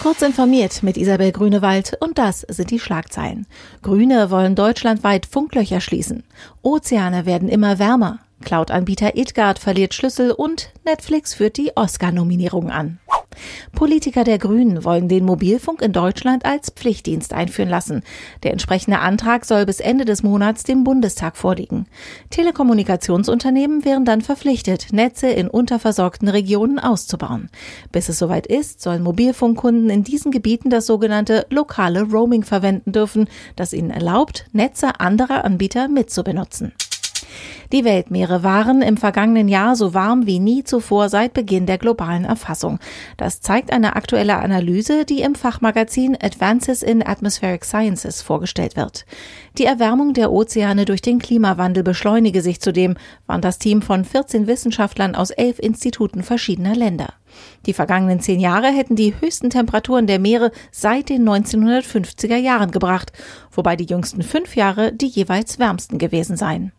Kurz informiert mit Isabel Grünewald und das sind die Schlagzeilen. Grüne wollen deutschlandweit Funklöcher schließen. Ozeane werden immer wärmer. Cloud-Anbieter Itgard verliert Schlüssel und Netflix führt die Oscar-Nominierung an. Politiker der Grünen wollen den Mobilfunk in Deutschland als Pflichtdienst einführen lassen. Der entsprechende Antrag soll bis Ende des Monats dem Bundestag vorliegen. Telekommunikationsunternehmen wären dann verpflichtet, Netze in unterversorgten Regionen auszubauen. Bis es soweit ist, sollen Mobilfunkkunden in diesen Gebieten das sogenannte lokale Roaming verwenden dürfen, das ihnen erlaubt, Netze anderer Anbieter mitzubenutzen. Die Weltmeere waren im vergangenen Jahr so warm wie nie zuvor seit Beginn der globalen Erfassung. Das zeigt eine aktuelle Analyse, die im Fachmagazin Advances in Atmospheric Sciences vorgestellt wird. Die Erwärmung der Ozeane durch den Klimawandel beschleunige sich zudem, warnt das Team von 14 Wissenschaftlern aus elf Instituten verschiedener Länder. Die vergangenen zehn Jahre hätten die höchsten Temperaturen der Meere seit den 1950er Jahren gebracht, wobei die jüngsten fünf Jahre die jeweils wärmsten gewesen seien.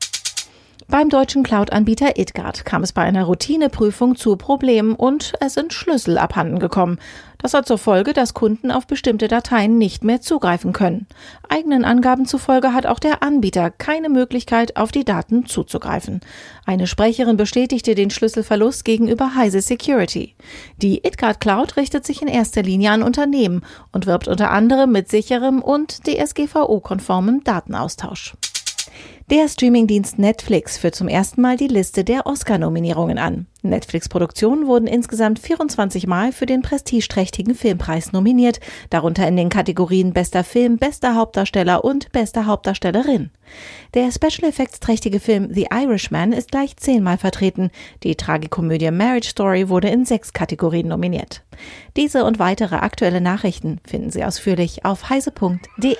Beim deutschen Cloud-Anbieter Itgard kam es bei einer Routineprüfung zu Problemen und es sind Schlüssel abhanden gekommen. Das hat zur Folge, dass Kunden auf bestimmte Dateien nicht mehr zugreifen können. Eigenen Angaben zufolge hat auch der Anbieter keine Möglichkeit, auf die Daten zuzugreifen. Eine Sprecherin bestätigte den Schlüsselverlust gegenüber Heise Security. Die Itgard Cloud richtet sich in erster Linie an Unternehmen und wirbt unter anderem mit sicherem und DSGVO-konformem Datenaustausch. Der Streamingdienst Netflix führt zum ersten Mal die Liste der Oscar-Nominierungen an. Netflix-Produktionen wurden insgesamt 24 Mal für den prestigeträchtigen Filmpreis nominiert, darunter in den Kategorien Bester Film, Bester Hauptdarsteller und Bester Hauptdarstellerin. Der Special Effects trächtige Film The Irishman ist gleich zehnmal vertreten. Die Tragikomödie Marriage Story wurde in sechs Kategorien nominiert. Diese und weitere aktuelle Nachrichten finden Sie ausführlich auf heise.de.